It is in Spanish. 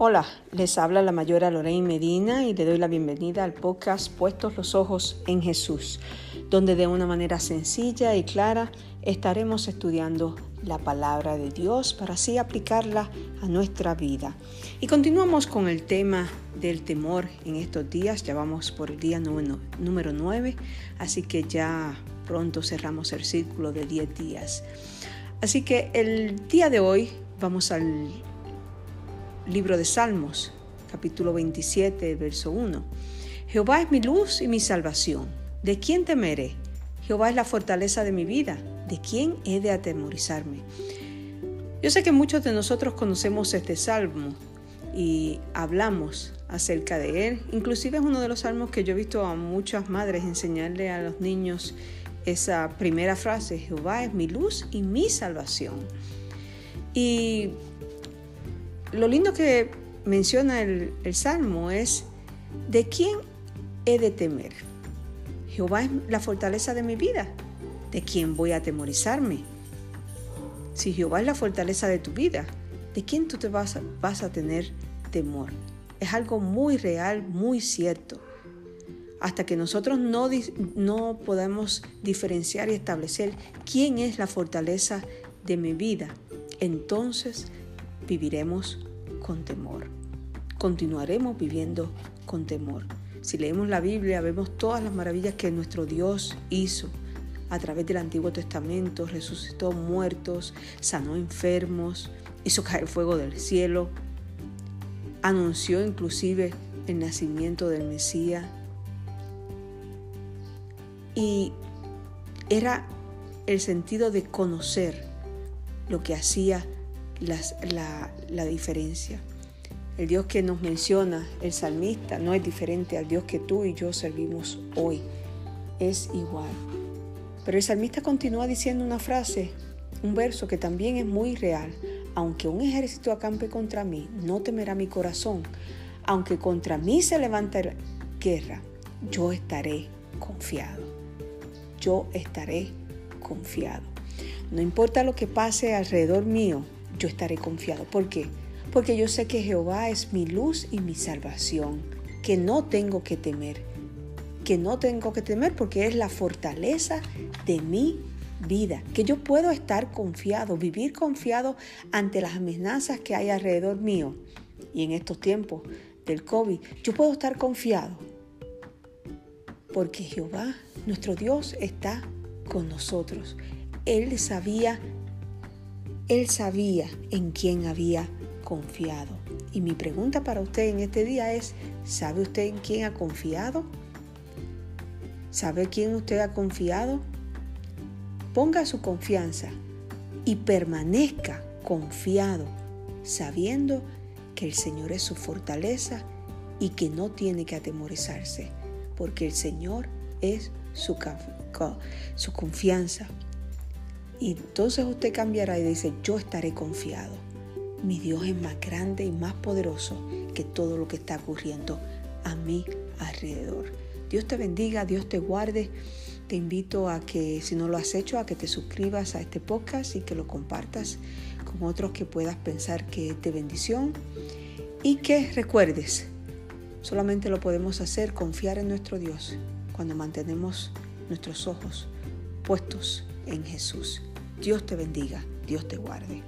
Hola, les habla la mayora Lorraine Medina y le doy la bienvenida al podcast Puestos los Ojos en Jesús, donde de una manera sencilla y clara estaremos estudiando la palabra de Dios para así aplicarla a nuestra vida. Y continuamos con el tema del temor en estos días, ya vamos por el día número, número 9, así que ya pronto cerramos el círculo de 10 días. Así que el día de hoy vamos al Libro de Salmos, capítulo 27, verso 1. Jehová es mi luz y mi salvación. ¿De quién temeré? Jehová es la fortaleza de mi vida. ¿De quién he de atemorizarme? Yo sé que muchos de nosotros conocemos este salmo y hablamos acerca de él. Inclusive es uno de los salmos que yo he visto a muchas madres enseñarle a los niños esa primera frase, Jehová es mi luz y mi salvación. Y lo lindo que menciona el, Salmo es, ¿de quién he de temer? Jehová es la fortaleza de mi vida. ¿De quién voy a atemorizarme? Si Jehová es la fortaleza de tu vida, ¿de quién tú te vas a, tener temor? Es algo muy real, muy cierto. Hasta que nosotros no, no podamos diferenciar y establecer quién es la fortaleza de mi vida, entonces viviremos con temor. Continuaremos viviendo con temor. Si leemos la Biblia, vemos todas las maravillas que nuestro Dios hizo a través del Antiguo Testamento, resucitó muertos, sanó enfermos, hizo caer fuego del cielo, anunció inclusive el nacimiento del Mesías. Y era el sentido de conocer lo que hacía la, diferencia. El Dios que nos menciona el salmista no es diferente al Dios que tú y yo servimos hoy. Es igual. Pero el salmista continúa diciendo una frase, un verso que también es muy real. Aunque un ejército acampe contra mí, no temerá mi corazón. Aunque contra mí se levante guerra, yo estaré confiado. Yo estaré confiado. No importa lo que pase alrededor mío, yo estaré confiado. ¿Por qué? Porque yo sé que Jehová es mi luz y mi salvación, que no tengo que temer, que no tengo que temer porque es la fortaleza de mi vida, que yo puedo estar confiado, vivir confiado ante las amenazas que hay alrededor mío. Y en estos tiempos del COVID, yo puedo estar confiado porque Jehová, nuestro Dios, está con nosotros. Él sabía él sabía en quién había confiado. Y mi pregunta para usted en este día es, ¿sabe usted en quién ha confiado? ¿Sabe quién usted ha confiado? Ponga su confianza y permanezca confiado, sabiendo que el Señor es su fortaleza y que no tiene que atemorizarse, porque el Señor es su, su confianza. Y entonces usted cambiará y dice, yo estaré confiado. Mi Dios es más grande y más poderoso que todo lo que está ocurriendo a mi alrededor. Dios te bendiga, Dios te guarde. Te invito a que, si no lo has hecho, a que te suscribas a este podcast y que lo compartas con otros que puedas pensar que es de bendición. Y que recuerdes, solamente lo podemos hacer confiar en nuestro Dios cuando mantenemos nuestros ojos puestos en Jesús. Dios te bendiga, Dios te guarde.